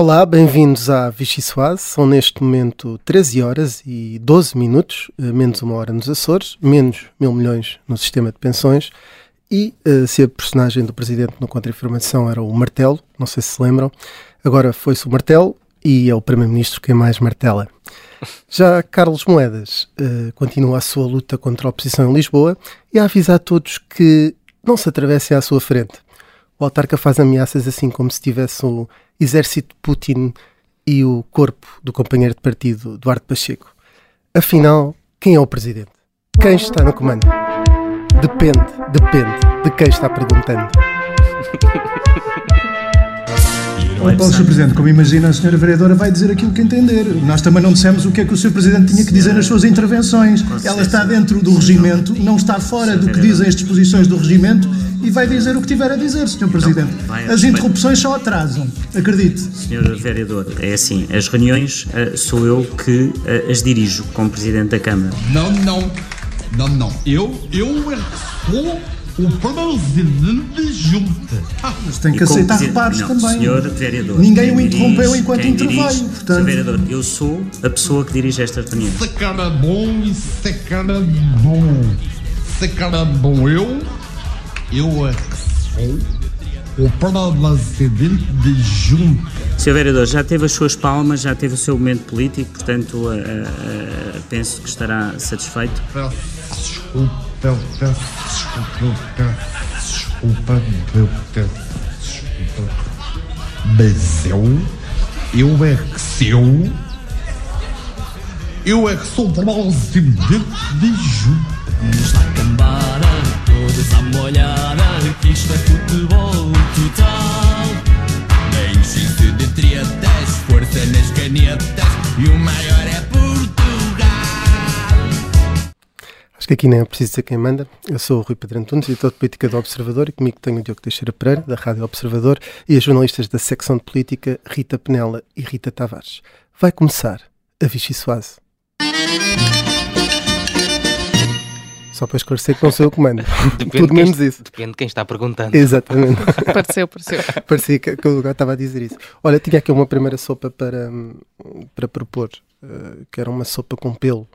Olá, bem-vindos à Vichy Soase. São neste momento 13 horas e 12 minutos, eh, menos uma hora nos Açores, menos mil milhões no sistema de pensões. E uh, se a personagem do presidente no Contra-Informação era o martelo, não sei se se lembram, agora foi-se o martelo e é o primeiro-ministro quem mais martela. Já Carlos Moedas uh, continua a sua luta contra a oposição em Lisboa e a avisar a todos que não se atravessem à sua frente. O autarca faz ameaças assim como se tivesse o exército de Putin e o corpo do companheiro de partido Duarte Pacheco. Afinal, quem é o presidente? Quem está no comando? Depende, depende de quem está perguntando. Paulo, Sr. Presidente, como imagina, a Sra. Vereadora vai dizer aquilo que entender. Nós também não dissemos o que é que o Sr. Presidente tinha que dizer nas suas intervenções. Ela está dentro do regimento, não está fora do que dizem as disposições do regimento e vai dizer o que tiver a dizer, Sr. Presidente. As interrupções só atrasam, acredite. Sr. Vereador, é assim, as reuniões uh, sou eu que uh, as dirijo como Presidente da Câmara. Não, não, não, não. Eu, eu é sou o presidente junta. Ah, mas tem que aceitar reparos não, também. Senhor Vereador. Ninguém o interrompeu enquanto interveio, portanto. Senhor Vereador, eu sou a pessoa que dirige esta reunião. Se cara bom e se cara bom. Se cara bom eu, eu é que sou o presidente de junta. Sr. Vereador, já teve as suas palmas, já teve o seu momento político, portanto uh, uh, penso que estará satisfeito. Peço eu peço desculpa, eu peço desculpa, eu peço desculpa. Mas eu, eu é que sou, eu é que sou presidente de junta. Está a cambada, todos à molhada, que isto é futebol total. Nem existe de tretas, força nas canetas, e o maior é Portugal. Acho que aqui nem é preciso dizer quem manda. Eu sou o Rui Pedro Antunes, editor de política do Observador, e comigo tenho o Diogo Teixeira Pereira, da Rádio Observador, e as jornalistas da secção de política, Rita Penela e Rita Tavares. Vai começar a Vichy Soase. Só para esclarecer que não sou eu que mando. Depende Tudo de quem menos est- isso. Depende de quem está perguntando. Exatamente. Pareceu, pareceu. Parecia que, que o lugar estava a dizer isso. Olha, tinha aqui uma primeira sopa para, para propor, eh, que era uma sopa com pelo.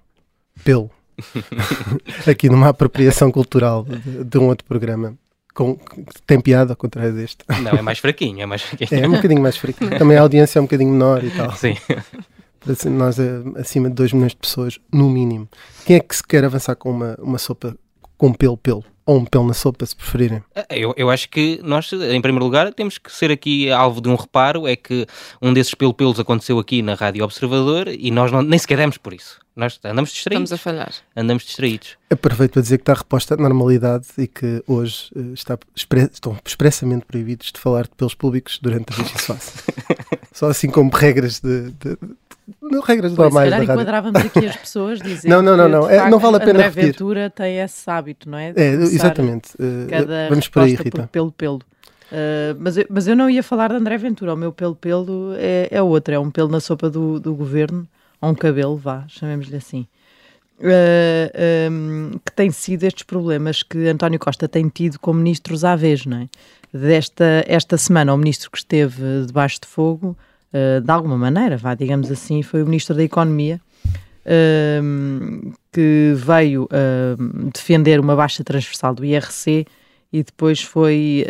Pelo. aqui numa apropriação cultural de, de um outro programa. Com, tem piada ao contrário deste. Não, é mais fraquinho, é mais fraquinho. É um bocadinho mais fraquinho. Também a audiência é um bocadinho menor e tal. Sim. Assim, Nós eh, acima de 2 milhões de pessoas, no mínimo. Quem é que se quer avançar com uma, uma sopa com pelo-pelo? Ou um pelo na sopa, se preferirem. Eu, eu acho que nós, em primeiro lugar, temos que ser aqui alvo de um reparo, é que um desses pelo-pelos aconteceu aqui na Rádio Observador e nós não, nem sequer demos por isso. Nós andamos distraídos. Estamos a falhar. Andamos distraídos. Aproveito para dizer que está reposta à normalidade e que hoje eh, está expre- estão expressamente proibidos de falar de pelos públicos durante a Soase. Só assim como regras de, de- de- não, regras Pois, se normais da calhar rádio. enquadrávamos aqui as pessoas dizendo Não, não, não, que, não. de É, não vale a pena André repetir. Ventura tem esse hábito, não é? De É, exatamente. Eh, Cada vamos por aí, resposta por Rita. pelo-pelo. Uh, mas, eu, mas eu não ia falar de André Ventura. O meu pelo-pelo é, é outro. É um pelo na sopa do, do governo. Ou um cabelo, vá, chamemos-lhe assim. Uh, um, que tem sido estes problemas que António Costa tem tido com ministros à vez, não é? Desta esta semana, o ministro que esteve debaixo de fogo, uh, de alguma maneira, vá, digamos assim, foi o ministro da Economia, um, que veio um, defender uma baixa transversal do IRC e depois foi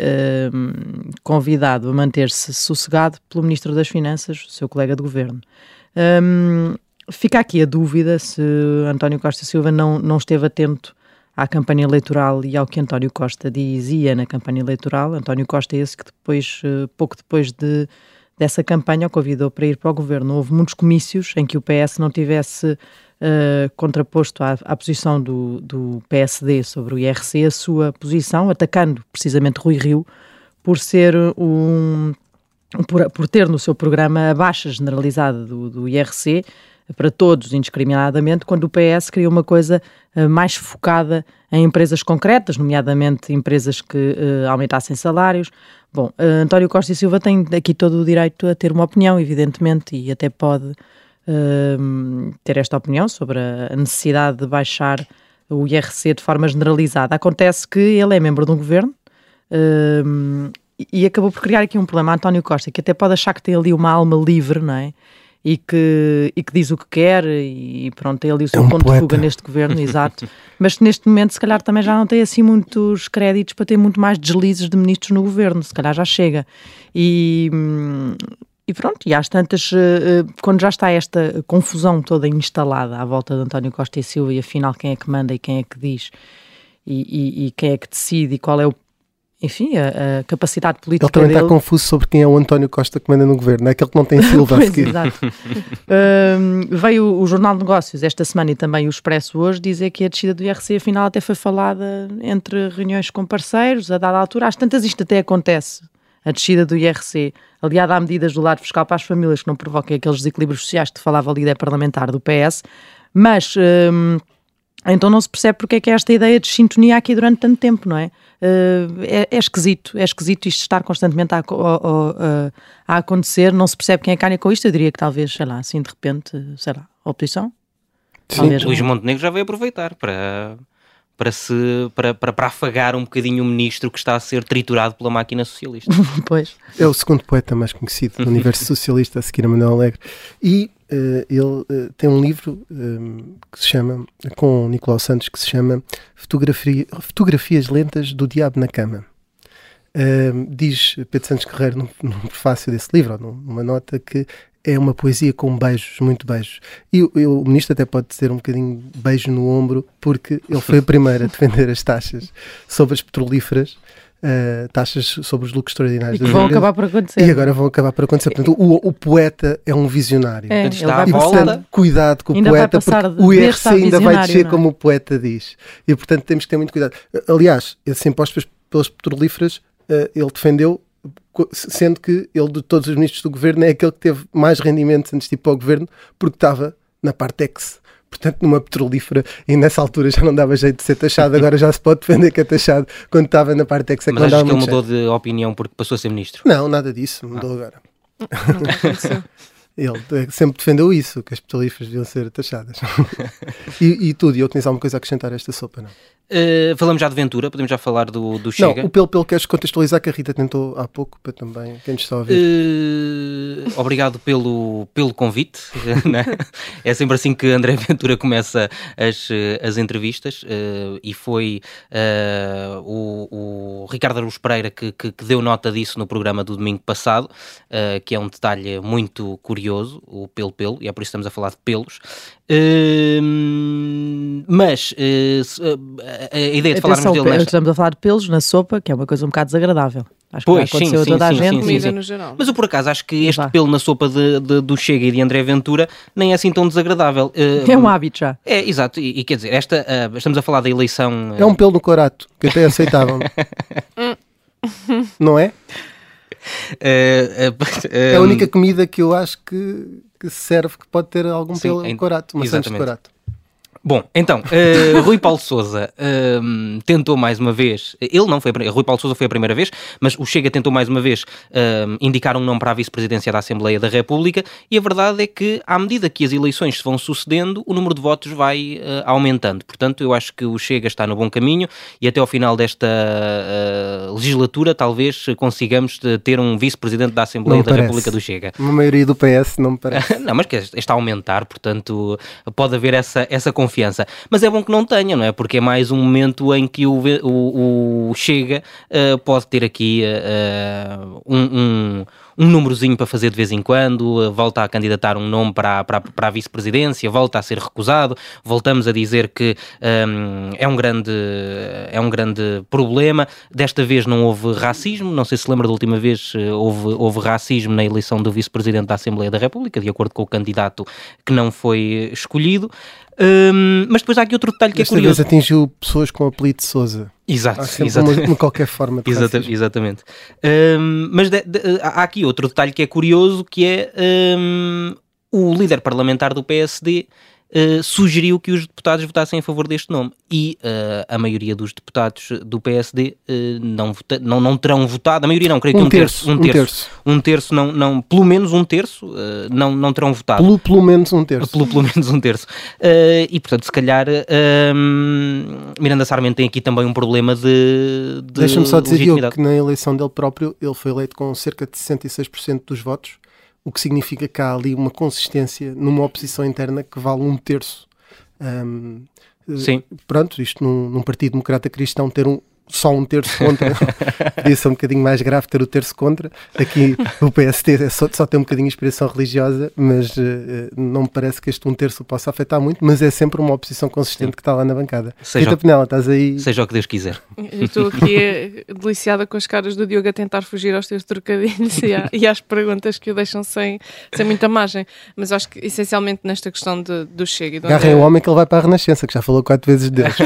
convidado a manter-se sossegado pelo Ministro das Finanças, seu colega de governo. Um, fica aqui a dúvida se António Costa Silva não, não esteve atento à campanha eleitoral e ao que António Costa dizia na campanha eleitoral. António Costa é esse que depois, eh, pouco depois de, dessa campanha, o convidou para ir para o governo. Houve muitos comícios em que o PS não tivesse Uh, contraposto à, à posição do, do, PSD sobre o IRC, a sua posição, atacando precisamente Rui Rio por ser um. por, por ter no seu programa a baixa generalizada do, do IRC para todos indiscriminadamente, quando o PS queria uma coisa uh, mais focada em empresas concretas, nomeadamente empresas que uh, aumentassem salários. Bom, António Costa e Silva tem aqui todo o direito a ter uma opinião, evidentemente, e até pode Uh, ter esta opinião sobre a necessidade de baixar o IRC de forma generalizada. Acontece que ele é membro de um governo uh, e acabou por criar aqui um problema. António Costa, que até pode achar que tem ali uma alma livre, não é? E que, e que diz o que quer, e pronto, tem ali o seu É um ponto poeta. de fuga neste governo, exato. Mas neste momento, se calhar, também já não tem assim muitos créditos para ter muito mais deslizes de ministros no governo, se calhar já chega. E, e pronto, e às tantas, eh, eh, quando já está esta confusão toda instalada à volta de António Costa e Silva, e afinal quem é que manda e quem é que diz, e, e- e quem é que decide, e qual é o, enfim, a, a capacidade política Ele também dele. está confuso sobre quem é o António Costa que manda no governo. É aquele que não tem Silva a Pois, seguir. exato. Hum, veio o Jornal de Negócios esta semana e também o Expresso hoje dizer que a descida do IRC afinal até foi falada entre reuniões com parceiros, a dada altura. Às tantas isto até acontece, a descida do IRC, aliada a medidas do lado fiscal para as famílias que não provoquem aqueles desequilíbrios sociais que falava a líder parlamentar do PS, mas hum, então não se percebe porque é que há esta ideia de sintonia aqui durante tanto tempo, não é? Uh, é, é esquisito, é esquisito isto estar constantemente a, a- a- a acontecer, não se percebe quem é que ganha com isto. Eu diria que talvez, sei lá, assim de repente, sei lá, oposição. Sim. Luís. Montenegro já veio aproveitar para, para, se, para, para, para afagar um bocadinho o ministro que está a ser triturado pela máquina socialista. Pois. É o segundo poeta mais conhecido do universo socialista, a seguir a Manuel Alegre. E eh, ele eh, tem um livro eh, que se chama, com o Nicolau Santos, que se chama Fotografia- Fotografias Lentas do Diabo na Cama. Eh, diz Pedro Santos Guerreiro, num, num prefácio desse livro, ou num- numa nota, que é uma poesia com beijos, muito beijos. E o, o ministro até pode dizer um bocadinho beijo no ombro, porque ele foi o primeiro a defender as taxas sobre as petrolíferas, eh, taxas sobre os lucros extraordinários E que vão acabar por acontecer. E agora vão acabar por acontecer. Portanto, o, o poeta é um visionário. É, ele está vai E, portanto, cuidado com o Ainda poeta, porque o IRC ainda vai descer não é? como o poeta diz. E, portanto, temos que ter muito cuidado. Aliás, esse imposto pelas- petrolíferas, eh, ele defendeu, sendo que ele, de todos os ministros do governo, é aquele que teve mais rendimentos antes de ir para o governo, porque estava na Partex. Portanto, numa petrolífera, e nessa altura já não dava jeito de ser taxado, agora já se pode defender que é taxado quando estava na Partex. É que Mas achas que ele mudou jeito. de opinião porque passou a ser ministro? Não, nada disso, mudou agora. Aconteceu. Ele eh, sempre defendeu isso, que as petrolíferas deviam ser taxadas. e, e tu, Diogo, tens alguma coisa a acrescentar a esta sopa, não? Uh, falamos já de Ventura, podemos já falar do, do Chega. Não, o pelo pelo queres contextualizar que a Rita tentou há pouco, para também quem nos está a ouvir. Uh, obrigado pelo, pelo convite. né? É sempre assim que André Ventura começa as, eh, as entrevistas uh, e foi o, o Ricardo Aruz Pereira que, que, que deu nota disso no programa do domingo passado, que é um detalhe muito curioso, o pelo pelo, e é por isso que estamos a falar de pelos. Uh, mas uh, a, a ideia de falarmos dele nesta... estamos a falar de pelos na sopa, que é uma coisa um bocado desagradável. Acho que Pois, aconteceu sim, a toda sim, a sim, gente. sim, Comida sim. no geral. Mas eu por acaso acho que este Vá. pelo na sopa de, de- do Chega e de André Ventura nem é assim tão desagradável. Uh, É um hábito já. É, exato, e, e quer dizer, esta, uh, estamos a falar da eleição. uh, É um pelo no corato, que até aceitavam. não é? uh, uh, É a única comida que eu acho que, que serve que pode ter algum Sim, pelo no corato, uma de corato. Bom, então, uh, Rui Paulo Souza um, tentou mais uma vez, ele não foi, Rui Paulo Souza foi a primeira vez, mas o Chega tentou mais uma vez um, indicar um nome para a vice-presidência da Assembleia da República e a verdade é que, à medida que as eleições se vão sucedendo, o número de votos vai uh, aumentando. Portanto, eu acho que o Chega está no bom caminho e até ao final desta uh, legislatura talvez consigamos uh, ter um vice-presidente da Assembleia da parece. República do Chega. Uma maioria do PS não me parece. Não, mas que está a aumentar, portanto pode haver essa, essa confiança. Mas é bom que não tenha, não é? Porque é mais um momento em que o, o, o Chega eh, pode ter aqui eh, um, um, um númerozinho para fazer de vez em quando, eh, volta a candidatar um nome para, a- para, para a vice-presidência, volta a ser recusado, voltamos a dizer que hum, é, um grande, é um grande problema. Desta vez não houve racismo, não sei se lembra da última vez, eh, houve, houve racismo na eleição do vice-presidente da Assembleia da República, de acordo com o candidato que não foi escolhido. Hum, mas depois há aqui outro detalhe que Desta é curioso. vez atingiu pessoas com o apelido de Souza. Exato, Há exato. uma, uma qualquer forma de Exata- racismo. exatamente. Hum, mas de- de- há aqui outro detalhe que é curioso, que é hum, o líder parlamentar do PSD uh, sugeriu que os deputados votassem a favor deste nome. E uh, a maioria dos deputados do PSD não, vota, não, não terão votado, a maioria não, creio um que um terço, terço, um terço, um terço, não, não, pelo menos um terço, não, não terão votado. Pelo, pelo menos um terço. Pelo, pelo menos um terço. e portanto, se calhar, Miranda Sarmento tem aqui também um problema de. de Deixa-me só dizer, que na eleição dele próprio ele foi eleito com cerca de 66% dos votos o que significa que há ali uma consistência numa oposição interna que vale um terço. Um, Sim. Pronto, isto num, num Partido Democrata Cristão ter um, só um terço contra. Podia ser um bocadinho mais grave ter o terço contra. Aqui o PST é só, só tem um bocadinho de inspiração religiosa, mas uh, não me parece que este um terço possa afetar muito, mas é sempre uma oposição consistente Sim. que está lá na bancada. Seja Rita Penela, estás aí. Seja o que Deus quiser. Eu estou aqui deliciada com as caras do Diogo a tentar fugir aos teus trocadilhos e, e às perguntas que o deixam sem, sem muita margem. Mas acho que essencialmente nesta questão de, do Chega e do Agarrem o homem que ele vai para a Renascença, que já falou quatro vezes de Deus.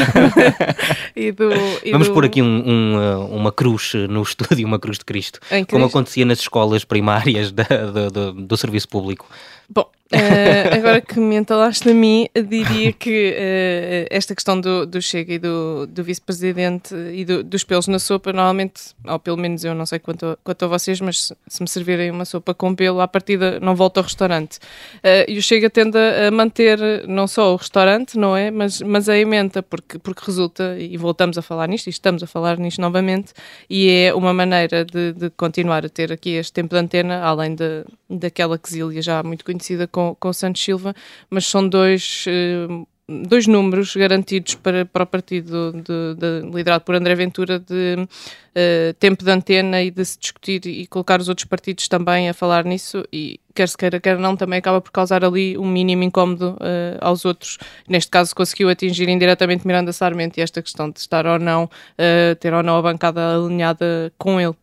e do, e Vamos do... por aqui um, um, uh, uma cruz no estúdio, uma cruz de Cristo, como acontecia nas escolas primárias da, do, do, do serviço público. Bom, Uh, agora que me entalaste a mim, diria que uh, esta questão do, do Chega e do, do vice-presidente e do, dos pelos na sopa, normalmente, ou pelo menos eu não sei quanto, a, quanto a vocês, mas se, se me servirem uma sopa com pelo, à partida não volto ao restaurante. Uh, e o Chega tende a manter não só o restaurante, não é? Mas, mas a emenda, porque, porque resulta, e voltamos a falar nisto, e estamos a falar nisto novamente, e é uma maneira de, de continuar a ter aqui este tempo de antena, além de, daquela quesilha já muito conhecida com com, com o Santos Silva, mas são dois. Uh, dois números garantidos para, para o partido de, de, liderado por André Ventura de uh, tempo de antena e de se discutir e colocar os outros partidos também a falar nisso e quer se queira, quer não, também acaba por causar ali um mínimo incómodo uh, aos outros. Neste caso conseguiu atingir indiretamente Miranda Sarmento e esta questão de estar ou não, uh, ter ou não a bancada alinhada com ele.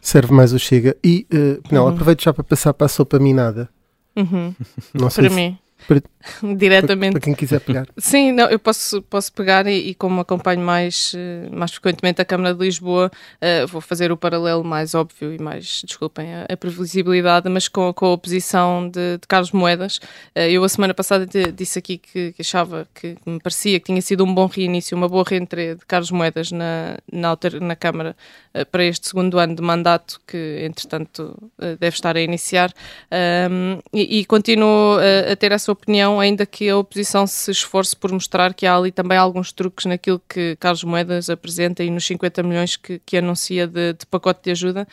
Serve mais o Chega. E, uh, Penela, uhum. aproveito já para passar para a sopa minada. Uhum. Não sei para se, mim. Para, diretamente. Para, para, quem quiser pegar. Sim, não, eu posso, posso pegar e, e como acompanho mais, eh, mais frequentemente a Câmara de Lisboa, uh, vou fazer o paralelo mais óbvio e mais, desculpem, a, a previsibilidade, mas com, com a oposição de, de Carlos Moedas. Uh, eu a semana passada disse aqui que, que, achava que me parecia que tinha sido um bom reinício, uma boa reentrée de Carlos Moedas na, na, na Câmara uh, para este segundo ano de mandato, que entretanto deve estar a iniciar. Um, e, e continuo a ter essa opinião, ainda que a oposição se esforce por mostrar que há ali também alguns truques naquilo que Carlos Moedas apresenta e nos 50 milhões que, que anuncia de, de, pacote de ajuda.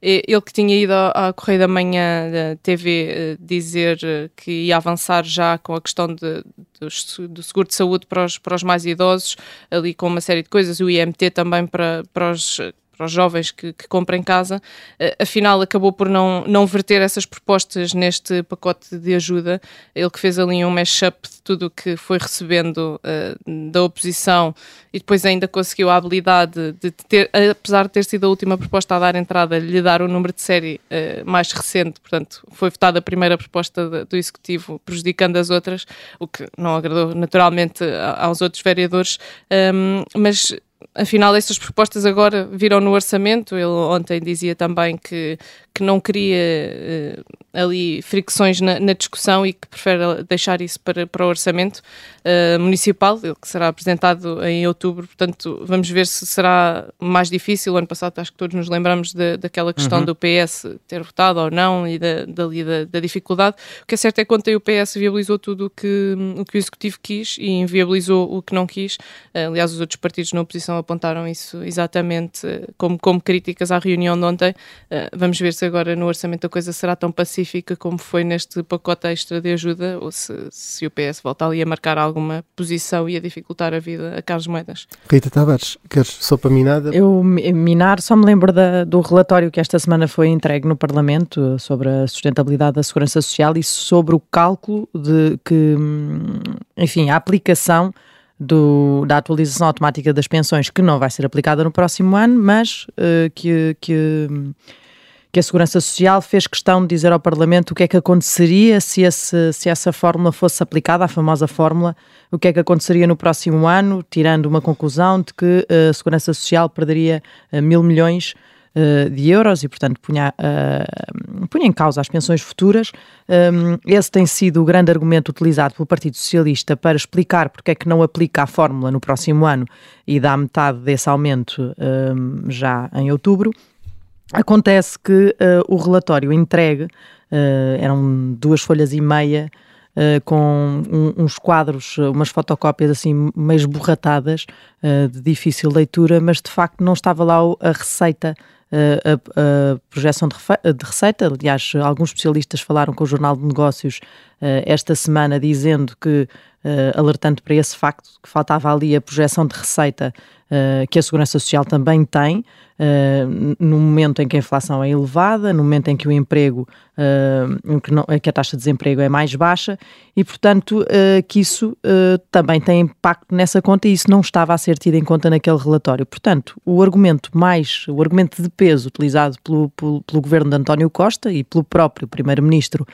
Ele que tinha ido à, Correio da Manhã da TV eh, dizer eh, que ia avançar já com a questão de, do, do seguro de saúde para os, para os mais idosos, ali com uma série de coisas, o IMT também para, para os para os jovens que, que comprem casa, uh, afinal acabou por não, não verter essas propostas neste pacote de ajuda. Ele que fez ali um mashup de tudo o que foi recebendo uh, da oposição e depois ainda conseguiu a habilidade de ter, apesar de ter sido a última proposta a dar entrada, lhe dar o número de série uh, mais recente, portanto, foi votada a primeira proposta de, do Executivo, prejudicando as outras, o que não agradou naturalmente aos outros vereadores, um, mas afinal estas propostas agora viram no orçamento. Ele ontem dizia também que, que não queria uh, ali fricções na, na, discussão e que prefere deixar isso para, para o orçamento uh, municipal, que será apresentado em outubro. Portanto, vamos ver se será mais difícil. O ano passado acho que todos nos lembramos de, daquela questão uhum. do PS ter votado ou não e da, dali da, da, dificuldade. O que é certo é que ontem o PS viabilizou tudo o que o, que o Executivo quis e inviabilizou o que não quis. Uh, aliás, os outros partidos na oposição apontaram isso exatamente como, como críticas à reunião de ontem. Vamos ver se agora no orçamento a coisa será tão pacífica como foi neste pacote extra de ajuda ou se, se o PS volta ali a marcar alguma posição e a dificultar a vida a Carlos Moedas. Rita Tavares, queres sopa minada? Eu, minar, só me lembro da, do relatório que esta semana foi entregue no Parlamento sobre a sustentabilidade da segurança social e sobre o cálculo de que, hum, enfim, a aplicação do, da atualização automática das pensões, que não vai ser aplicada no próximo ano, mas uh, que, que, que, a Segurança Social fez questão de dizer ao Parlamento o que é que aconteceria se, esse, se essa fórmula fosse aplicada, a famosa fórmula, o que é que aconteceria no próximo ano, tirando uma conclusão de que uh, a Segurança Social perderia uh, mil milhões uh, de euros e, portanto, punha, uh, punha em causa as pensões futuras. Um, esse tem sido o grande argumento utilizado pelo Partido Socialista para explicar porque é que não aplica a fórmula no próximo ano e dá metade desse aumento um, já em outubro. Acontece que uh, o relatório entregue eram duas folhas e meia Uh, com um, uns quadros, umas fotocópias assim meio esborratadas, uh, de difícil leitura, mas de facto não estava lá a receita a, a, projeção de, de, receita. Aliás, alguns especialistas falaram com o Jornal de Negócios uh, esta semana dizendo que, uh, alertando para esse facto, que faltava ali a projeção de receita uh, que a Segurança Social também tem, no momento em que a inflação é elevada, no momento em que o emprego, em que, a taxa de desemprego é mais baixa e, portanto, que isso também tem impacto nessa conta e isso não estava a ser tido em conta naquele relatório. Portanto, o argumento mais, o argumento de peso utilizado pelo, pelo, pelo governo de António Costa e pelo próprio Primeiro-Ministro,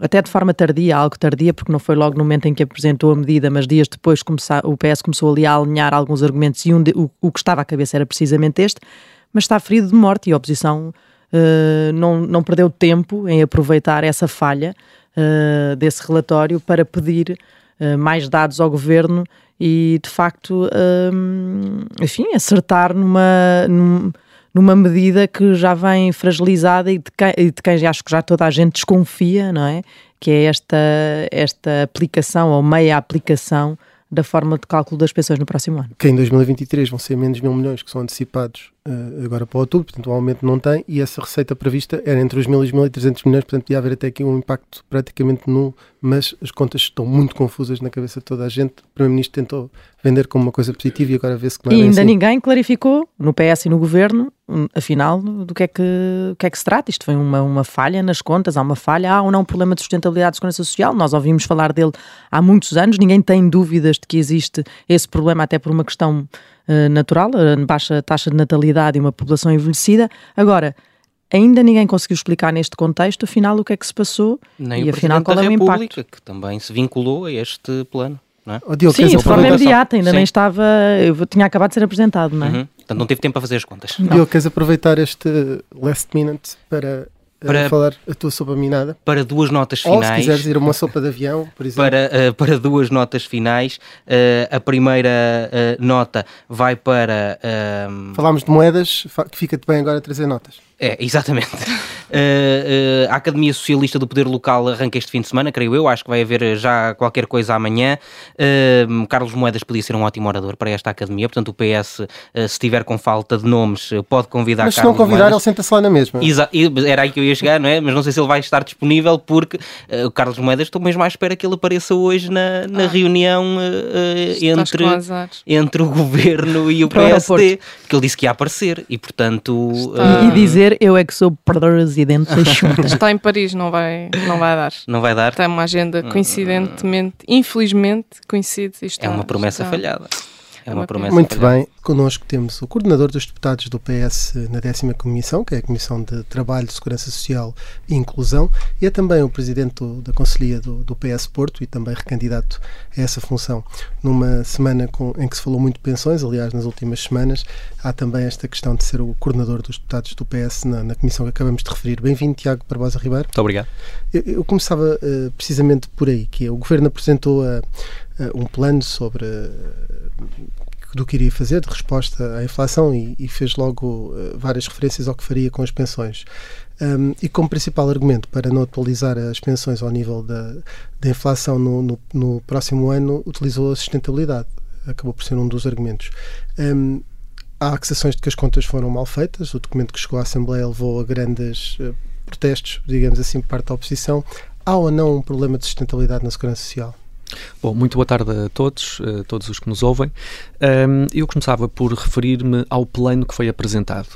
até de forma tardia, algo tardia, porque não foi logo no momento em que apresentou a medida, mas dias depois o PS começou ali a alinhar alguns argumentos e um de, o, o, que estava à cabeça era precisamente este, mas está ferido de morte e a oposição uh, não, não perdeu tempo em aproveitar essa falha uh, desse relatório para pedir uh, mais dados ao governo e de facto, enfim, acertar numa numa medida que já vem fragilizada e de quem, de quem acho que já toda a gente desconfia, não é? Que é esta, esta aplicação ou meia aplicação da forma de cálculo das pensões no próximo ano. Que em 2023 vão ser menos mil milhões que são antecipados agora para outubro, portanto o aumento não tem e essa receita prevista era entre os mil e os 1.300 milhões, portanto ia haver até aqui um impacto praticamente nulo, mas as contas estão muito confusas na cabeça de toda a gente. O Primeiro-Ministro tentou vender como uma coisa positiva e agora vê-se que não é E ainda assim. ninguém clarificou, no PS e no Governo, hum, afinal, do que é que, que, é que se trata. Isto foi uma, uma falha nas contas, há uma falha, há ou não um problema de sustentabilidade de segurança social. Nós ouvimos falar dele há muitos anos, ninguém tem dúvidas de que existe esse problema, até por uma questão natural, a baixa taxa de natalidade e uma população envelhecida. Agora, ainda ninguém conseguiu explicar neste contexto, afinal, o que é que se passou Nem e afinal qual é o impacto. que também se vinculou a este plano. Não é? oh, Diogo, Sim, de forma imediata, ainda Sim. nem estava, eu tinha acabado de ser apresentado, não é? Uhum. Portanto, não teve tempo para fazer as contas. Diogo, queres aproveitar este last minute para para falar a tua sopa minada. Para duas notas finais. Ou se quiseres ir a uma sopa de avião, por exemplo. Para, uh, para duas notas finais. Uh, a primeira uh, nota vai para. Falámos de moedas, que fica-te bem agora trazer notas. É, exatamente. Uh, uh, a Academia Socialista do Poder Local arranca este fim de semana, creio eu. Acho que vai haver já qualquer coisa amanhã. Uh, Carlos Moedas podia ser um ótimo orador para esta academia. Portanto, o PS, se estiver com falta de nomes, pode convidar Mas se não convidar, Moedas. ele senta-se lá na mesma. Exa era aí que eu ia chegar, não é? Mas não sei se ele vai estar disponível porque o Carlos Moedas, estou mesmo à espera que ele apareça hoje na, na ah. reunião entre, entre o governo e o PSD. Porque ele disse que ia aparecer e, portanto. Está... E dizer eu é que sou presidente da Junta. Está em Paris, não vai, não vai dar. Não vai dar? Tem uma agenda coincidentemente, infelizmente, coincide. Isto é uma promessa está... falhada. É uma promessa. Muito bem, connosco temos o coordenador dos deputados do PS na décima comissão, que é a Comissão de Trabalho, Segurança Social e Inclusão, e é também o presidente do, da Conselhia do, do, PS Porto e também recandidato a essa função. Numa semana com, em que se falou muito de pensões, aliás, nas últimas semanas, há também esta questão de ser o coordenador dos deputados do PS na, na comissão que acabamos de referir. Bem-vindo, Tiago Barbosa Ribeiro. Muito obrigado. Eu, eu começava uh, precisamente por aí, que é, o Governo apresentou uh, uh, um plano sobre do que iria fazer de resposta à inflação e, e fez logo uh, várias referências ao que faria com as pensões. Um, e como principal argumento para não atualizar as pensões ao nível da, da inflação no, no, no, próximo ano, utilizou a sustentabilidade. Acabou por ser um dos argumentos. Um, há acusações de que as contas foram mal feitas. O documento que chegou à Assembleia levou a grandes uh, protestos, digamos assim, por parte da oposição. Há ou não um problema de sustentabilidade na segurança social? Bom, muito boa tarde a todos, a todos os que nos ouvem. Eu começava por referir-me ao plano que foi apresentado.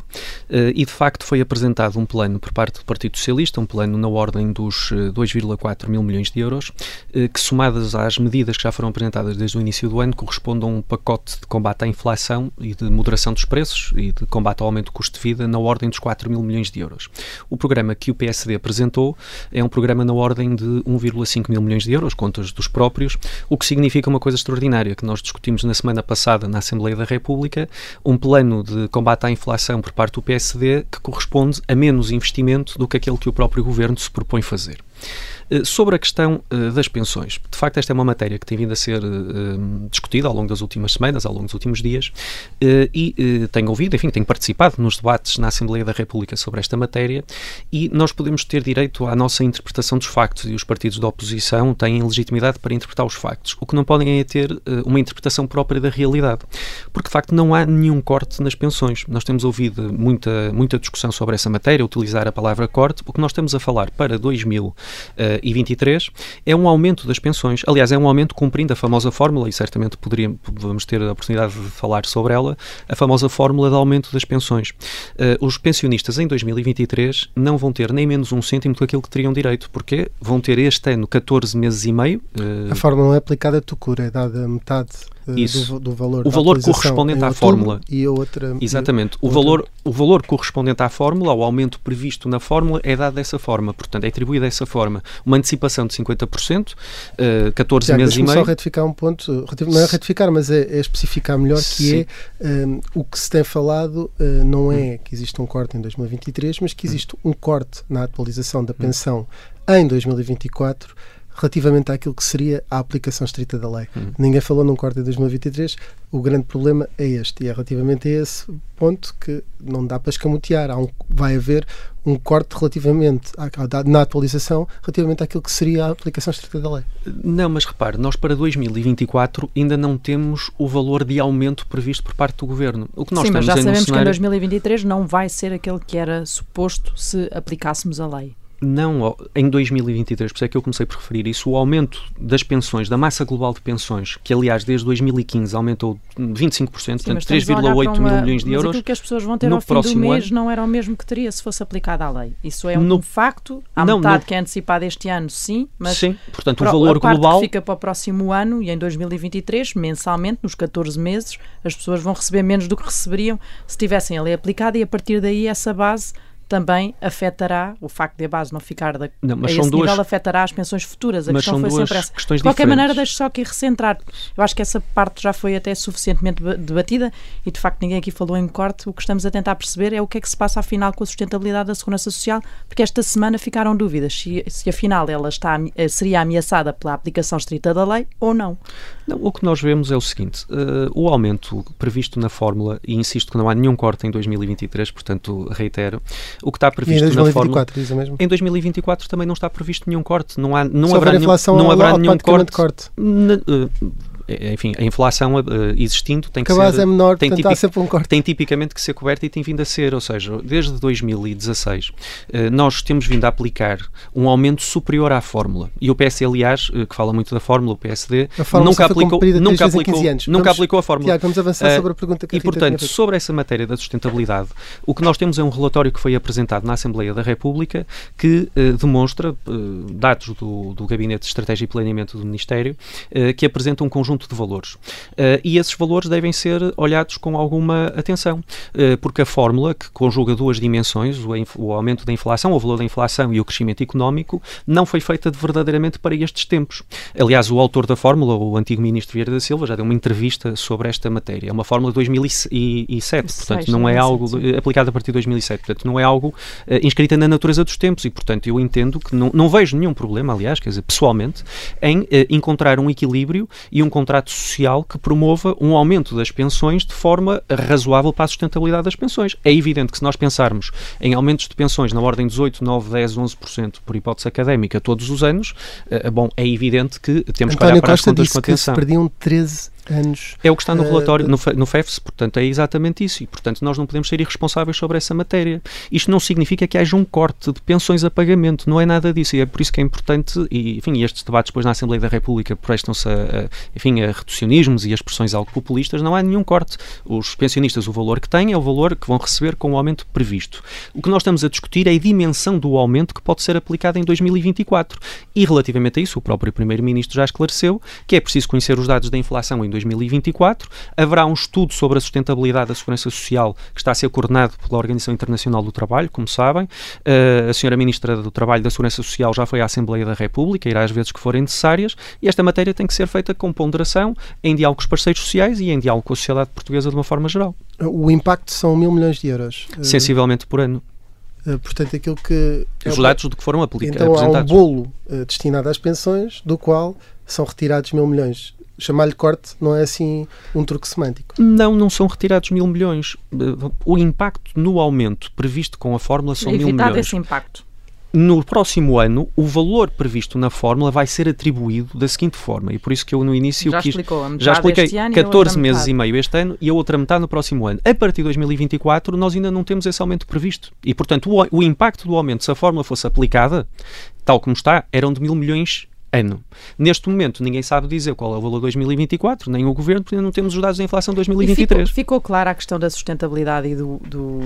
Uh, e de facto foi apresentado um plano por parte do Partido Socialista, um plano na ordem dos 2,4 mil milhões de euros, uh, que somadas às medidas que já foram apresentadas desde o início do ano, correspondem a um pacote de combate à inflação e de moderação dos preços e de combate ao aumento do custo de vida na ordem dos 4 mil milhões de euros. O programa que o PSD apresentou é um programa na ordem de 1,5 mil milhões de euros, contas dos próprios O que significa uma coisa extraordinária que nós discutimos na semana passada na Assembleia da República, um plano de combate à inflação por parte do PSD que corresponde a menos investimento do que aquele que o próprio governo se propõe fazer. Eh, sobre a questão uh, das pensões, de facto, esta é uma matéria que tem vindo a ser uh, discutida ao longo das últimas semanas, ao longo dos últimos dias, e tenho ouvido, enfim, tenho participado nos debates na Assembleia da República sobre esta matéria, e nós podemos ter direito à nossa interpretação dos factos, e os partidos da oposição têm legitimidade para interpretar os factos. O que não podem é ter uma interpretação própria da realidade, porque de facto não há nenhum corte nas pensões. Nós temos ouvido muita, muita discussão sobre essa matéria, utilizar a palavra corte, o que nós estamos a falar para 2000 e 23 é um aumento das pensões. Aliás, é um aumento cumprindo a famosa fórmula, e certamente poderíamos, vamos ter a oportunidade de falar sobre ela, a famosa fórmula de aumento das pensões. Uh, os pensionistas em 2023 não vão ter nem menos um cêntimo do que aquilo que teriam direito, porque vão ter este ano 14 meses e meio. Uh, a fórmula é aplicada a tucura, é dada metade Isso. Do, do, valor o valor correspondente à fórmula e a outra exatamente o valor o valor correspondente à fórmula o aumento previsto na fórmula é dado dessa forma portanto é atribuído dessa forma uma antecipação de 50% uh, 14 Tiago, meses e meio só retificar um ponto não é retificar mas é, é especificar melhor que Sim. é um, o que se tem falado uh, não é hum. que existe um corte em 2023 mas que existe um corte na atualização da hum. pensão em 2024 relativamente àquilo que seria a aplicação estrita da lei. Hum. Ninguém falou num corte em 2023, o grande problema é este, e é relativamente a esse ponto que não dá para escamotear. Um, vai haver um corte relativamente à, na atualização, relativamente àquilo que seria a aplicação estrita da lei. Não, mas repare, nós para 2024 ainda não temos o valor de aumento previsto por parte do Governo. O que nós Sim, mas já sabemos cenário... que em 2023 não vai ser aquele que era suposto se aplicássemos a lei. Não, em 2023, por isso é que eu comecei por referir isso, o aumento das pensões, da massa global de pensões, que aliás desde 2015 aumentou 25%, Sim, portanto 3,8 mil milhões de euros. Mas que as pessoas vão ter ao fim do mês ano, não era o mesmo que teria se fosse aplicada a lei. Isso é um no, facto. Há não, metade no, que é antecipada este ano, sim, mas sim, portanto, o valor global fica para o próximo ano e em 2023, mensalmente, nos 14 meses, as pessoas vão receber menos do que receberiam se tivessem a lei aplicada e a partir daí essa base também afetará, o facto de a base não ficar da, não, mas a esse duas, nível afetará as pensões futuras. A mas questão foi sempre essa. De qualquer diferentes. maneira, deixo só aqui recentrar. Eu acho que essa parte já foi até suficientemente debatida e de facto ninguém aqui falou em corte. O que estamos a tentar perceber é o que é que se passa afinal com a sustentabilidade da segurança social, porque esta semana ficaram dúvidas se, se afinal ela está, eh, seria ameaçada pela aplicação estrita da lei ou não. não o que nós vemos é o seguinte: uh, o aumento previsto na fórmula, e insisto que não há nenhum corte em 2023, portanto reitero, o que está previsto em 2024, na mesmo? Em 2024 também não está previsto nenhum corte. Não, há, não haverá nenhum, não haverá nenhum corte. corte. Na, uh, enfim, a inflação uh, existindo tem que, a ser, é menor, tem, tipic, sempre um corte. tem tipicamente que ser coberta e tem vindo a ser, ou seja, desde 2016 uh, nós temos vindo a aplicar um aumento superior à fórmula e o PS, aliás, uh, que fala muito da fórmula, o PSD, fórmula nunca aplicou, nunca aplicou, nunca vamos, aplicou a fórmula. Tiago, vamos avançar sobre a pergunta que E portanto, sobre essa matéria da sustentabilidade, o que nós temos é um relatório que foi apresentado na Assembleia da República que demonstra dados do, do Gabinete de Estratégia e Planeamento do Ministério que apresenta um conjunto de valores. Uh, e esses valores devem ser olhados com alguma atenção, uh, porque a fórmula que conjuga duas dimensões, o, o, aumento da inflação, o valor da inflação e o crescimento económico, não foi feita de verdadeiramente para estes tempos. Aliás, o autor da fórmula, o antigo ministro Vieira da Silva, já deu uma entrevista sobre esta matéria. É uma fórmula de 2007, portanto, não é algo aplicado a partir de 2007, portanto, não é algo uh, inscrita na natureza dos tempos e, portanto, eu entendo que não, não vejo nenhum problema, aliás, quer dizer, pessoalmente, em encontrar um equilíbrio e um contrato social que promova um aumento das pensões de forma razoável para a sustentabilidade das pensões. É evidente que se nós pensarmos em aumentos de pensões na ordem de 18, 9, 10, 11% por hipótese académica todos os anos, uh, bom, é evidente que temos António que olhar para Costa as contas com atenção. Que se perdiam 13 anos. É o que está no eh, relatório, no, no FEFS, portanto, é exatamente isso. E, portanto, nós não podemos ser irresponsáveis sobre essa matéria. Isto não significa que haja um corte de pensões a pagamento, não é nada disso. E é por isso que é importante, e, enfim, estes debates depois na Assembleia da República prestam-se a, a, enfim, a reducionismos e a expressões algo populistas, não há nenhum corte. Os pensionistas, o valor que têm é o valor que vão receber com o aumento previsto. O que nós estamos a discutir é a dimensão do aumento que pode ser aplicado em 2024. E, relativamente a isso, o próprio Primeiro-Ministro já esclareceu que é preciso conhecer os dados da inflação em 2024. Haverá um estudo sobre a sustentabilidade da segurança social que está a ser coordenado pela Organização Internacional do Trabalho, como sabem. Uh, a senhora Ministra do Trabalho e da Segurança Social já foi à Assembleia da República, irá às vezes que forem necessárias, e esta matéria tem que ser feita com ponderação, em diálogo com os parceiros sociais e em diálogo com a sociedade portuguesa de uma forma geral. O impacto são mil milhões de euros. Sensivelmente por ano. Uh, portanto, aquilo que. Os dados de que foram aplicados. Então há um bolo uh, destinado às pensões, do qual são retirados mil milhões. Chamar-lhe corte não é assim um truque semântico. Não, não são retirados mil milhões. O impacto no aumento previsto com a fórmula são mil milhões. esse impacto. No próximo ano, o valor previsto na fórmula vai ser atribuído da seguinte forma, e por isso que eu no início já quis. Explicou, já expliquei 14 meses e meio este ano e a outra metade no próximo ano. A partir de 2024, nós ainda não temos esse aumento previsto. E, portanto, o, o impacto do aumento, se a fórmula fosse aplicada, tal como está, eram de mil milhões ano. Neste momento, ninguém sabe dizer qual é o valor de 2024, nem o Governo, porque ainda não temos os dados da inflação de 2023. Ficou, ficou clara a questão da sustentabilidade e do, do,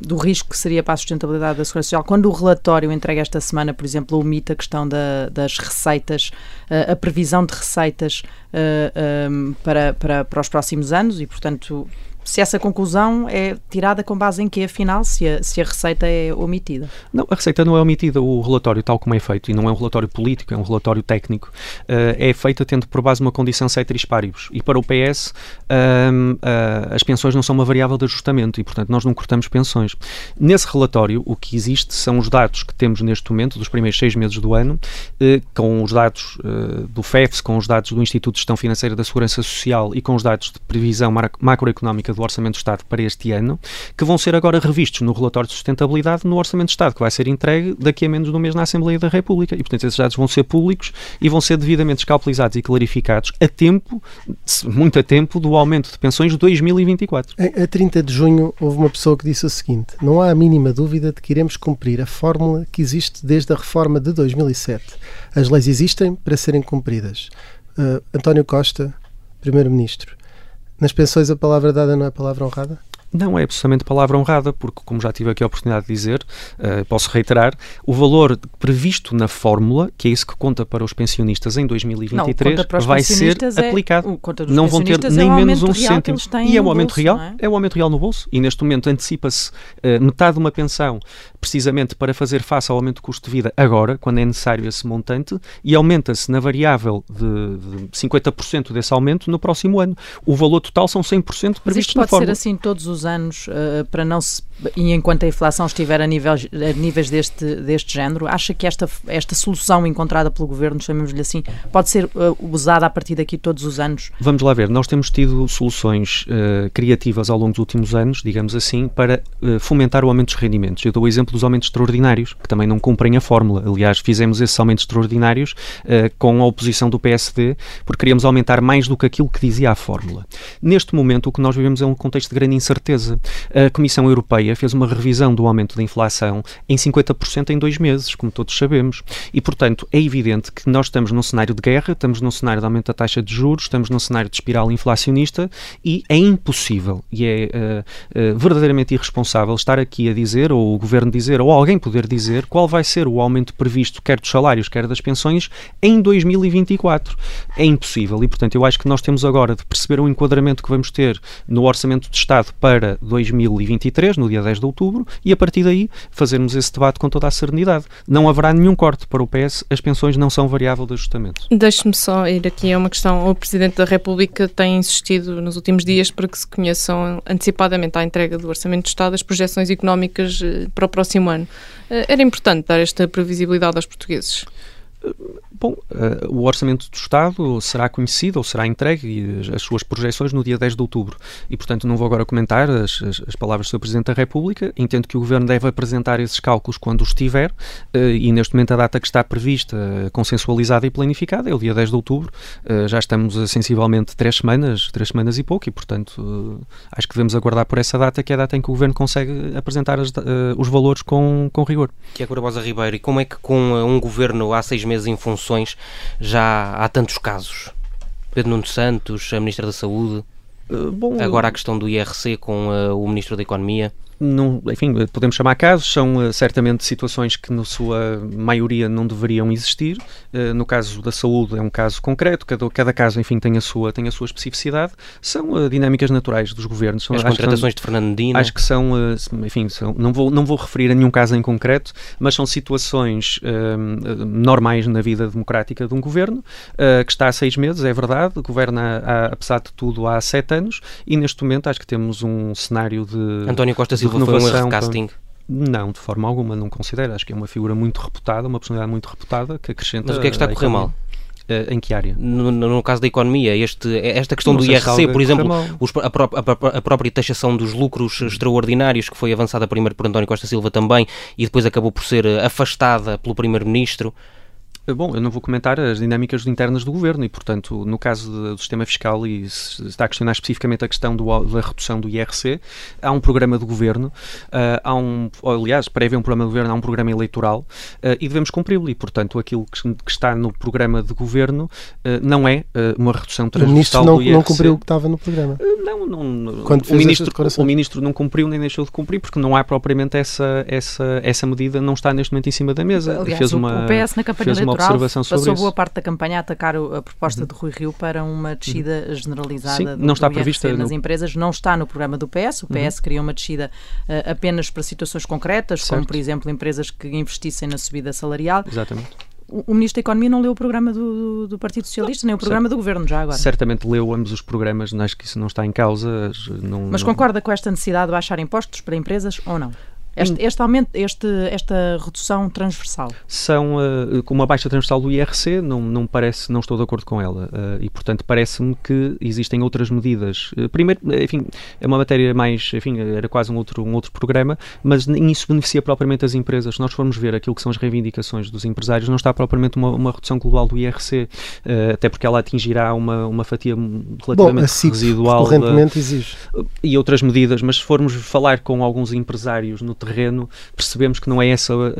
do, risco que seria para a sustentabilidade da Segurança Social. Quando o relatório entregue esta semana, por exemplo, omite a questão da, das receitas, a, a previsão de receitas uh, um, para, para, para os próximos anos e, portanto, se essa conclusão é tirada com base em que, afinal, se a, se a receita é omitida? Não, a receita não é omitida. O relatório, tal como é feito, e não é um relatório político, é um relatório técnico, uh, é feito tendo por base uma condição ceteris paribus. E para o PS, uh, uh, as pensões não são uma variável de ajustamento e, portanto, nós não cortamos pensões. Nesse relatório, o que existe são os dados que temos neste momento, dos primeiros seis meses do ano, eh, com os dados eh, do FEFS, com os dados do Instituto de Gestão Financeira da Segurança Social e com os dados de previsão macroeconómica do Orçamento do Estado para este ano, que vão ser agora revistos no relatório de sustentabilidade no Orçamento do Estado, que vai ser entregue daqui a menos de um mês na Assembleia da República. E, portanto, esses dados vão ser públicos e vão ser devidamente escalpelizados e clarificados a tempo, muito a tempo, do aumento de pensões de 2024. A 30 de junho houve uma pessoa que disse o seguinte: não há a mínima dúvida de que iremos cumprir a fórmula que existe desde a reforma de 2007. As leis existem para serem cumpridas. Uh, António Costa, Primeiro-Ministro, nas pensões a palavra dada não é palavra honrada? Não é precisamente palavra honrada, porque, como já tive aqui a oportunidade de dizer, uh, posso reiterar, o valor previsto na fórmula, que é isso que conta para os pensionistas em 2023, não, vai ser é, aplicado. não vão ter nem é menos um cêntimo. E é o aumento bolso, real, é? é? o aumento real no bolso. E neste momento antecipa-se uh, metade de uma pensão, precisamente para fazer face ao aumento do custo de vida agora, quando é necessário esse montante, e aumenta-se na variável de, de 50% desse aumento no próximo ano. O valor total são 100% previsto Mas isto pode fórmula. ser assim todos os anos uh, para não se e enquanto a inflação estiver a, nível, a níveis deste, deste género, acha que esta, esta solução encontrada pelo governo, chamemos-lhe assim, pode ser uh, usada a partir daqui todos os anos? Vamos lá ver, nós temos tido soluções uh, criativas ao longo dos últimos anos, digamos assim, para fomentar o aumento dos rendimentos. Eu dou o exemplo dos aumentos extraordinários, que também não cumprem a fórmula. Aliás, fizemos esses aumentos extraordinários com a oposição do PSD, porque queríamos aumentar mais do que aquilo que dizia a fórmula. Neste momento, o que nós vivemos é um contexto de grande incerteza. A Comissão Europeia fez uma revisão do aumento da inflação em 50% em dois meses, como todos sabemos. E, portanto, é evidente que nós estamos num cenário de guerra, estamos num cenário de aumento da taxa de juros, estamos num cenário de espiral inflacionista e é impossível e é uh, uh, verdadeiramente irresponsável estar aqui a dizer, ou o governo dizer, ou alguém poder dizer qual vai ser o aumento previsto, quer dos salários, quer das pensões, em 2024. É impossível e, portanto, eu acho que nós temos agora de perceber o enquadramento que vamos ter no Orçamento de Estado para 2023, no dia 10 de outubro, e a partir daí fazermos esse debate com toda a serenidade. Não haverá nenhum corte para o PS, as pensões não são variável de ajustamento. Deixe-me só ir aqui a uma questão. O Presidente da República tem insistido nos últimos dias para que se conheçam antecipadamente à entrega do Orçamento de Estado as projeções económicas eh, para o próximo ano. Eh, era importante dar esta previsibilidade aos portugueses? Bom, uh, o Orçamento do Estado será conhecido ou será entregue e as suas projeções no dia 10 de outubro. E, portanto, não vou agora comentar as, as, as palavras do Sr. Presidente da República. Entendo que o Governo deve apresentar esses cálculos quando os tiver uh, e, neste momento, a data que está prevista, consensualizada e planificada é o dia 10 de outubro. já estamos a sensivelmente três semanas, três semanas e pouco e, portanto, acho que devemos aguardar por essa data, que é a data em que o Governo consegue apresentar as, os valores com, com rigor. Tiago Barbosa Ribeiro, e como é que com um Governo há seis meses em funções já há tantos casos. Pedro Nuno Santos, a Ministra da Saúde, uh, bom, agora a questão do IRC com uh, o Ministro da Economia. Não, enfim, podemos chamar casos, são uh, certamente situações que, na sua maioria, não deveriam existir. Uh, no caso da saúde, é um caso concreto, cada, cada caso, enfim, tem a sua, tem a sua especificidade. São uh, dinâmicas naturais dos governos. As contratações são, de Fernando Medina. Acho que são, enfim, são, não, vou, não vou referir a nenhum caso em concreto, mas são situações normais na vida democrática de um governo, que está há seis meses, é verdade, governa, há, apesar de tudo, há sete anos, e neste momento acho que temos um cenário de. António Costa Silva foi um erro de casting? Não, de forma alguma, não considero. Acho que é uma figura muito reputada, uma personalidade muito reputada que acrescenta. Mas o que é que está a correr mal? Uh, em que área? No, no, caso da economia, este, esta questão do IRC, por exemplo, os, a, pró a, a, própria taxação dos lucros extraordinários, que foi avançada primeiro por António Costa Silva também, e depois acabou por ser eh, afastada pelo Primeiro-Ministro. Bom, eu não vou comentar as dinâmicas internas do governo e, portanto, no caso do sistema fiscal, e se está a questionar especificamente a questão do, da redução do IRC, há um programa de governo, uh, há um, aliás, para haver um programa de governo, há um programa eleitoral uh, e devemos cumpri-lo. E, portanto, aquilo que, que, está no programa de governo uh, não é uma redução transversal não, do IRC. não cumpriu o que estava no programa? não, não. Quando o, ministro, o ministro não cumpriu nem deixou de cumprir porque não há propriamente essa, essa, essa medida, não está neste momento em cima da mesa. Aliás, fez uma, o PS na campanha eleitoral observação sobre passou isso. boa parte da campanha a atacar a proposta uhum. de Rui Rio para uma descida uhum. generalizada Sim, do, não está do prevista nas no... empresas. Não está no programa do PS. O PS uhum. queria uma descida uh, apenas para situações concretas, certo. como, por exemplo, empresas que investissem na subida salarial. Exatamente o Ministro da Economia não leu o programa do, do Partido Socialista, nem o programa certo. do Governo, já agora. Certamente leu ambos os programas, acho que isso não está em causa. Não, Mas concorda com esta necessidade de baixar impostos para empresas ou não? Este, este, aumento, este, esta redução transversal? São uh, com uma baixa transversal do IRC, não, não parece, não estou de acordo com ela. Uh, e, portanto, parece-me que existem outras medidas. Uh, primeiro, enfim, é uma matéria mais, enfim, era quase um outro, um outro programa, mas isso beneficia propriamente as empresas. Se nós formos ver aquilo que são as reivindicações dos empresários, não está propriamente uma, uma redução global do IRC, até porque ela atingirá uma, uma fatia relativamente Bom, residual. Correntemente exige. E outras medidas, mas se formos falar com alguns empresários no terreno, percebemos que não é essa. Uh,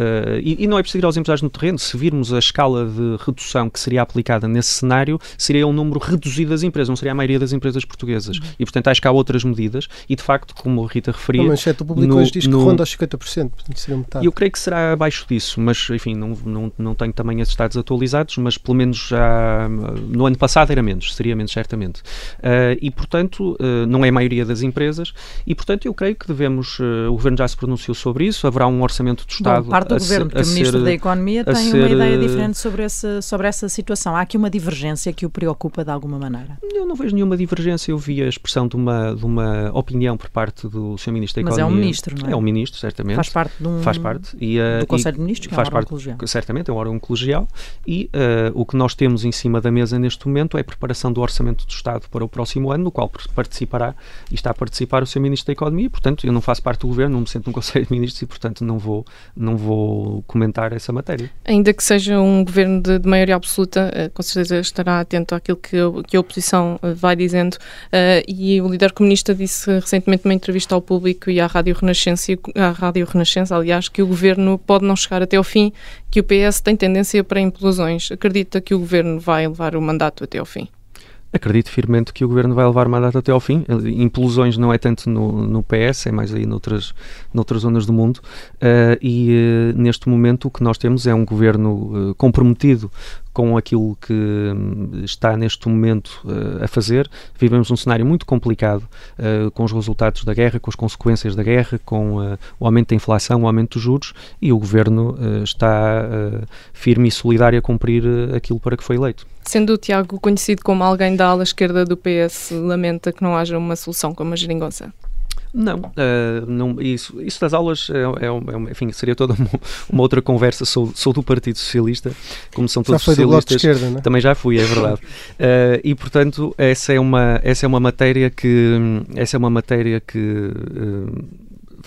e, e, não é preciso ir aos empresários no terreno. Se virmos a escala de redução que seria aplicada nesse cenário, seria um número reduzido das empresas, não seria a maioria das empresas portuguesas. Uhum. E, portanto, acho que há outras medidas. E, de facto, como a Rita referia. A manchete público hoje diz no, que ronda aos 50%, portanto, seria metade. Eu creio que será abaixo disso, mas, enfim, não, não, não tenho também esses dados atualizados, mas pelo menos já no ano passado era menos, seria menos, certamente. Uh, e, portanto, uh, não é a maioria das empresas. E, portanto, eu creio que devemos. o Governo já se pronunciou sobre isso, haverá um orçamento do Estado. Bom, parte do Governo, que o Ministro ser, da Economia tem ser, uma ideia diferente sobre, esse, sobre essa situação. Há aqui uma divergência que o preocupa de alguma maneira? Eu não vejo nenhuma divergência. Eu vi a expressão de uma, de uma opinião por parte do Sr. Ministro da Economia. Mas é um Ministro, não é? É um Ministro, certamente. Faz parte de um, faz parte. E, uh, do Conselho de Ministros, que faz é um parte, colegial. Certamente, é um órgão colegial. E uh, o que nós temos em cima da mesa neste momento é a preparação do Orçamento do Estado para o próximo ano, no qual participará e está a participar o Sr. Ministro da Economia. Portanto, eu não faço parte do Governo, não me sinto no Conselho de Ministros e, portanto, não vou, não vou comentar essa matéria. Ainda que seja um governo de, de maioria absoluta, uh, com certeza estará atento àquilo que, que a oposição uh, vai dizendo. Uh, e o líder comunista disse recentemente numa entrevista ao público e à Rádio Renascença, à Rádio Renascença, aliás, que o governo pode não chegar até ao fim, que o PS tem tendência para implosões. Acredita que o governo vai levar o mandato até ao fim? Acredito firmemente que o governo vai levar mandato até ao fim. Implosões não é tanto no, no PS, é mais aí noutras, noutras zonas do mundo. Uh, e uh, neste momento o que nós temos é um governo uh, comprometido com aquilo que hum, está neste momento uh, a fazer. Vivemos um cenário muito complicado uh, com os resultados da guerra, com as consequências da guerra, com uh, o aumento da inflação, o aumento dos juros e o governo está firme e solidário a cumprir aquilo para que foi eleito. Sendo o Tiago conhecido como alguém da ala esquerda do PS, lamenta que não haja uma solução como a geringonça? Não, uh, não isso, isso das aulas é, é, é, enfim, seria toda uma, uma, outra conversa. Sou, sou do Partido Socialista, como são todos já foi socialistas. Do esquerda, não é? Também já fui, é verdade. Uh, e portanto, essa é uma, essa é uma matéria que essa é uma matéria que uh,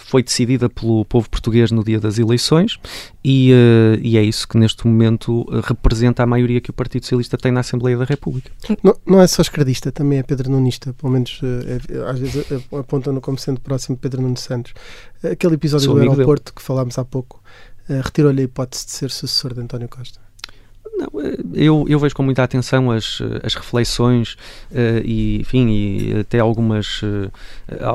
foi decidida pelo povo português no dia das eleições e, uh, e, é isso que neste momento uh, representa a maioria que o Partido Socialista tem na Assembleia da República. Não, não é só esquerdista, também é Pedro Nunista, pelo menos uh, é, às vezes apontam-no como sendo próximo de Pedro Nuno Santos. Aquele episódio Sou do aeroporto dele. que falámos há pouco retirou-lhe a hipótese de ser sucessor de António Costa. Não, eu, eu vejo com muita atenção as, as reflexões uh, e, enfim, e até algumas, uh,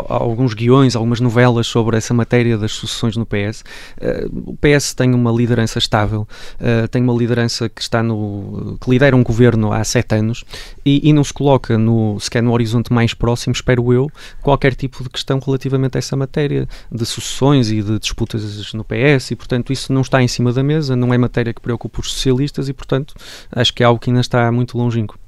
alguns guiões, algumas novelas sobre essa matéria das sucessões no PS. Uh, o PS tem uma liderança estável, tem uma liderança que está no que lidera um governo há sete anos e, e, não se coloca no sequer no horizonte mais próximo, espero eu, qualquer tipo de questão relativamente a essa matéria de sucessões e de disputas no PS e, portanto, isso não está em cima da mesa, não é matéria que preocupa os socialistas e, portanto, acho que é algo que ainda está muito longínquo.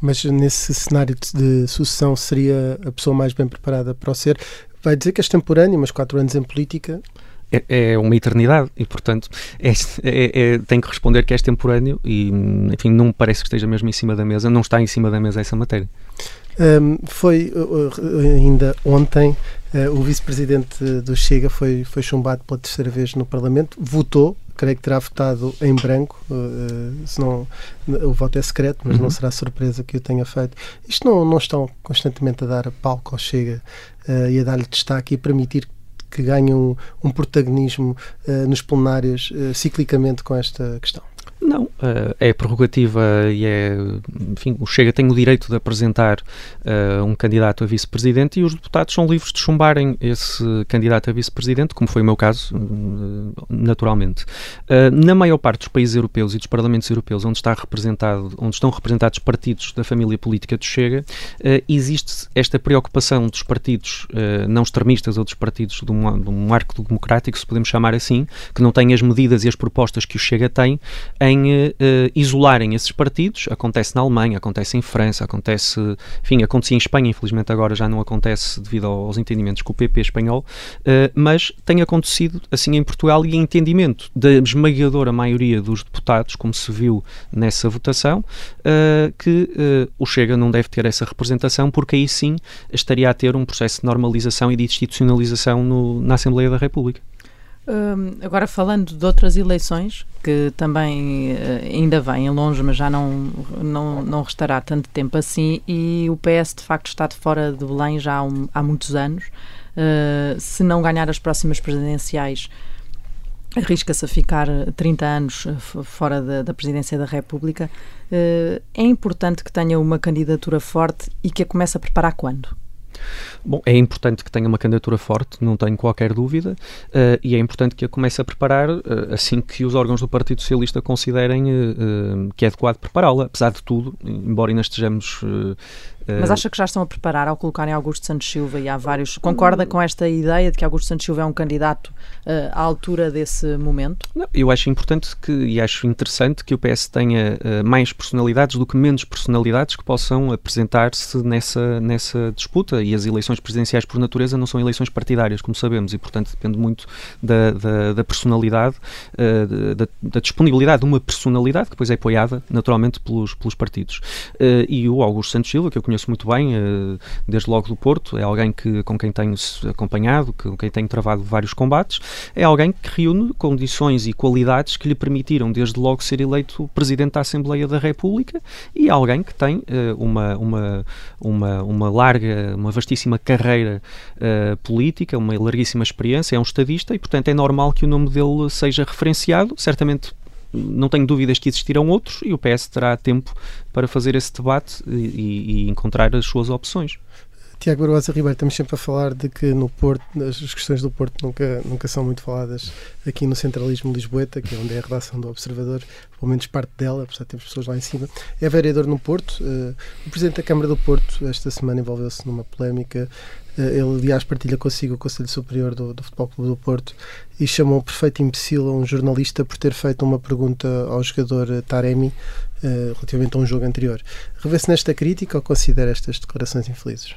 Mas nesse cenário de sucessão seria a pessoa mais bem preparada para o ser? Vai dizer que é extemporâneo, mas quatro anos em política é, é, uma eternidade e, portanto, é, é, é, tem que responder que é extemporâneo e, enfim, não me parece que esteja mesmo em cima da mesa, não está em cima da mesa essa matéria. Um, foi uh, uh, ainda ontem uh, o vice-presidente do Chega foi, foi chumbado pela terceira vez no Parlamento, votou creio que terá votado em branco, uh, se não, o voto é secreto, mas uhum. não será surpresa que o tenha feito. Isto não, não estão constantemente a dar palco ao Chega uh, e a dar-lhe destaque e a permitir que ganhe um, um protagonismo nos plenários ciclicamente com esta questão? Não, eh, é prerrogativa e é. Enfim, o Chega tem o direito de apresentar uh, um candidato a vice-presidente e os deputados são livres de chumbarem esse candidato a vice-presidente, como foi o meu caso, uh, naturalmente. Uh, na maior parte dos países europeus e dos parlamentos europeus, onde, está representado, onde estão representados partidos da família política do Chega, existe esta preocupação dos partidos não extremistas ou dos partidos de um, de um arco democrático, se podemos chamar assim, que não têm as medidas e as propostas que o Chega tem em uh, isolarem esses partidos. Acontece na Alemanha, acontece em França, acontece, enfim, acontecia em Espanha, infelizmente agora já não acontece devido aos entendimentos com o PP espanhol, uh, mas tem acontecido assim em Portugal e em entendimento da esmagadora maioria dos deputados, como se viu nessa votação, uh, que o Chega não deve ter essa representação, porque aí sim estaria a ter um processo de normalização e de institucionalização no, na Assembleia da República agora falando de outras eleições que também uh, ainda vêm longe, mas já não, não, não restará tanto tempo assim e o PS de facto está de fora de Belém já há, um, há muitos anos. Uh, se não ganhar as próximas presidenciais, arrisca-se a ficar 30 anos fora da, da presidência da República. Uh, é importante que tenha uma candidatura forte e que a comece a preparar quando? Bom, é importante que tenha uma candidatura forte, não tenho qualquer dúvida, uh, e é importante que a comece a preparar uh, assim que os órgãos do Partido Socialista considerem uh, que é adequado prepará-la. Apesar de tudo, embora ainda estejamos mas acha que já estão a preparar ao colocarem Augusto Santos Silva e há vários. Concorda com esta ideia de que Augusto Santos Silva é um candidato uh, à altura desse momento? Não, eu acho importante que, e acho interessante que o PS tenha uh, mais personalidades do que menos personalidades que possam apresentar-se nessa, nessa disputa. E as eleições presidenciais, por natureza, não são eleições partidárias, como sabemos, e portanto depende muito da, da, da personalidade, uh, da, da, disponibilidade de uma personalidade que depois é apoiada naturalmente pelos, pelos partidos. e o Augusto Santos Silva, que eu conheço conheço muito bem, eh, desde logo do Porto, é alguém que, com quem tenho acompanhado, com quem tenho travado vários combates, é alguém que reúne condições e qualidades que lhe permitiram desde logo ser eleito Presidente da Assembleia da República. E é alguém que tem eh, uma, uma, uma, uma larga, uma vastíssima carreira uh, política, uma larguíssima experiência, é um estadista e, portanto, é normal que o nome dele seja referenciado, certamente não tenho dúvidas que existirão outros e o PS terá tempo para fazer esse debate e, e encontrar as suas opções. Tiago Barbosa Ribeiro, estamos sempre a falar de que no Porto, as questões do Porto nunca, nunca são muito faladas aqui no Centralismo Lisboeta, que é onde é a redação do Observador, pelo menos parte dela, portanto temos pessoas lá em cima. É vereador no Porto. Uh, o Presidente da Câmara do Porto esta semana envolveu-se numa polémica. Uh, ele, aliás, partilha consigo o Conselho Superior do, do Futebol Clube do Porto e chamou um perfeito imbecil a um jornalista por ter feito uma pergunta ao jogador Taremi uh, relativamente a um jogo anterior. Revê-se nesta crítica ou considera estas declarações infelizes?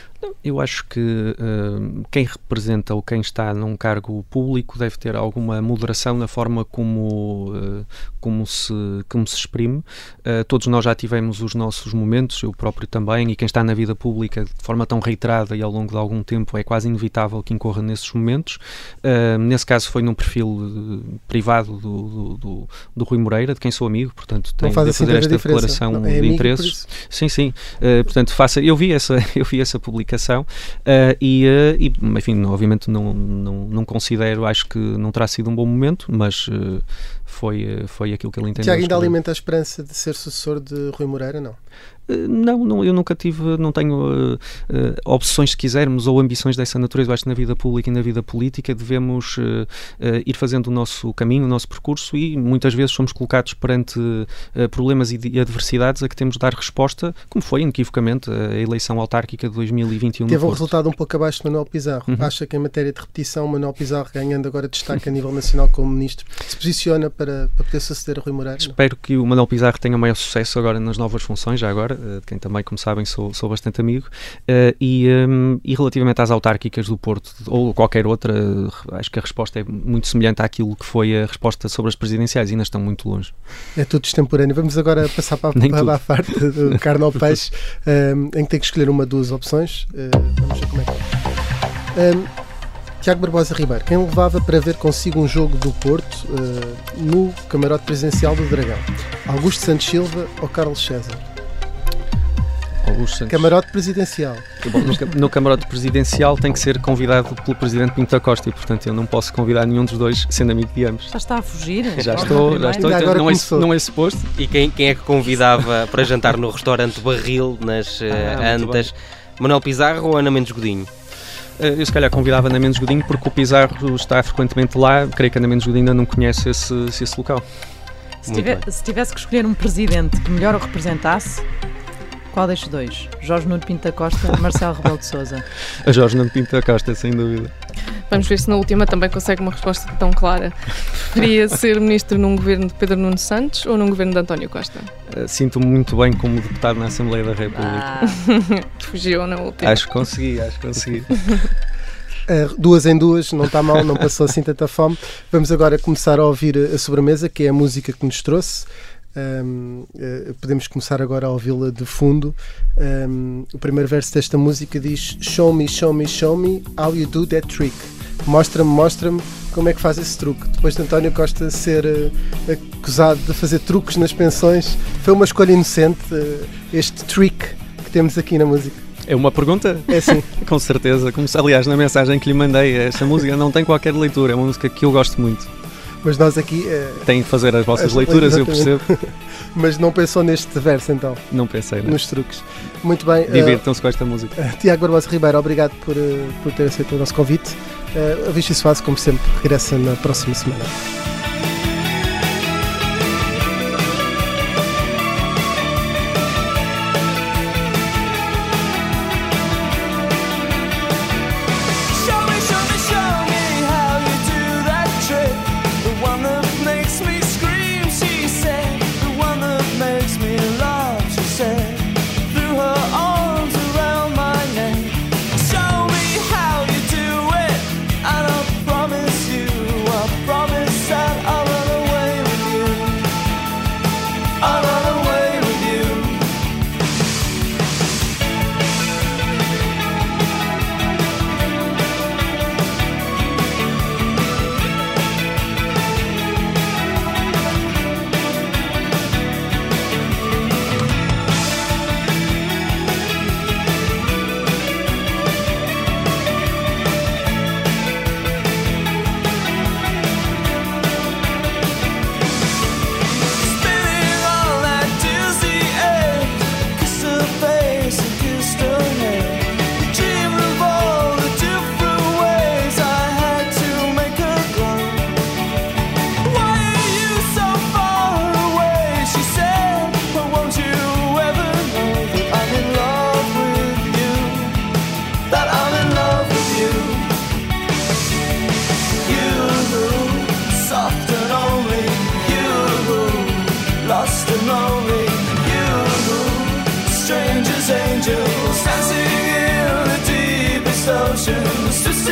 Eu acho que uh, quem representa ou quem está num cargo público deve ter alguma moderação na forma como, uh, como, se, como se exprime. Uh, todos nós já tivemos os nossos momentos, eu próprio também, e quem está na vida pública de forma tão reiterada e ao longo de algum tempo é quase inevitável que incorra nesses momentos. nesse caso foi num perfil privado do, do, do, do, Rui Moreira, de quem sou amigo, portanto tenho de assim fazer esta declaração não, é de interesses. Sim, sim. portanto, faça, eu vi essa, eu vi essa publicação comunicação uh, e, uh, e, enfim, obviamente não, não, não considero, acho que não terá sido um bom momento, mas uh, foi, foi aquilo que ele entendeu. Tiago ainda alimenta a esperança de ser sucessor de Rui Moreira, não? Eh, Não, não, eu nunca tive, não tenho eh, opções, se quisermos, ou ambições dessa natureza. Eu acho que na vida pública e na vida política devemos eh, ir fazendo o nosso caminho, o nosso percurso e muitas vezes somos colocados perante problemas e, e adversidades a que temos de dar resposta, como foi inequivocamente a eleição autárquica de 2021 Teve um resultado um pouco abaixo de Manuel Pizarro. Uhum. Acha que em matéria de repetição, Manuel Pizarro, ganhando agora destaque a nível nacional como ministro, se posiciona para, para poder suceder a Rui Moreira? Não? Espero que o Manuel Pizarro tenha maior sucesso agora nas novas funções, já agora, eh, de quem também, como sabem, sou, sou bastante amigo. Eh, e, hum, e relativamente às autárquicas do Porto, ou qualquer outra, eh, acho que a resposta é muito semelhante àquilo que foi a resposta sobre as presidenciais, ainda estão muito longe. É tudo extemporâneo. Vamos agora passar para, para tudo. a parte do carne ao peixe, em que tem que escolher uma, duas opções. Vamos ver como é que é. Tiago Barbosa Ribeiro, quem levava para ver consigo um jogo do Porto uh, no camarote presidencial do Dragão? Augusto Santos Silva ou Carlos César? Augusto Santos. Camarote presidencial. Bom, no, no camarote presidencial tem que ser convidado pelo Presidente Pinto da Costa e, portanto, eu não posso convidar nenhum dos dois, sendo amigo de ambos. Já está a fugir? Já estou, já estou, então agora não, é, não é suposto. E quem, quem é que convidava para jantar no restaurante Barril, nas eh, Ah, muito Antas? Manuel Pizarro ou Ana Mendes Godinho? Eh, Eu se calhar convidava Ana Mendes Godinho porque o Pizarro está frequentemente lá, creio que Ana Mendes Godinho ainda não conhece esse, esse local. Se, tiver- se tivesse que escolher um presidente que melhor o representasse, qual destes dois? Jorge Nuno Pinto da Costa, Marcelo Rebelo de Sousa. A Jorge Nuno Pinto da Costa, sem dúvida. Vamos ver se na última também consegue uma resposta tão clara. Preferia ser ministro num governo de Pedro Nuno Santos ou num governo de António Costa? Eh, Sinto-me muito bem como deputado na Assembleia da República. Ah, Fugiu na última. Acho que consegui, acho que consegui. Uh, duas em duas, não está mal, não passou assim tanta fome. Vamos agora começar a ouvir a sobremesa, que é a música que nos trouxe. Um, uh, podemos começar agora a ouvi-la de fundo. Um, o primeiro verso desta música diz: Show me, show me, show me how you do that trick. Mostra-me, mostra-me como é que faz esse truque. Depois de António Costa ser uh, acusado de fazer truques nas pensões, foi uma escolha inocente uh, este trick que temos aqui na música. É uma pergunta? É assim. Com certeza. Como, aliás, na mensagem que lhe mandei, esta música não tem qualquer leitura, é uma música que eu gosto muito. Mas nós aqui. uh, Têm de fazer as vossas As- leituras, eu percebo. mas não pensou neste verso então, Não pensei, não. nos truques. Muito bem. uh, Divirtam-se com esta música. uh, Tiago Barbosa Ribeiro, obrigado por, uh, por ter aceito o nosso convite. Uh, a Vichy Soares, como sempre, regressa na próxima semana. oceans to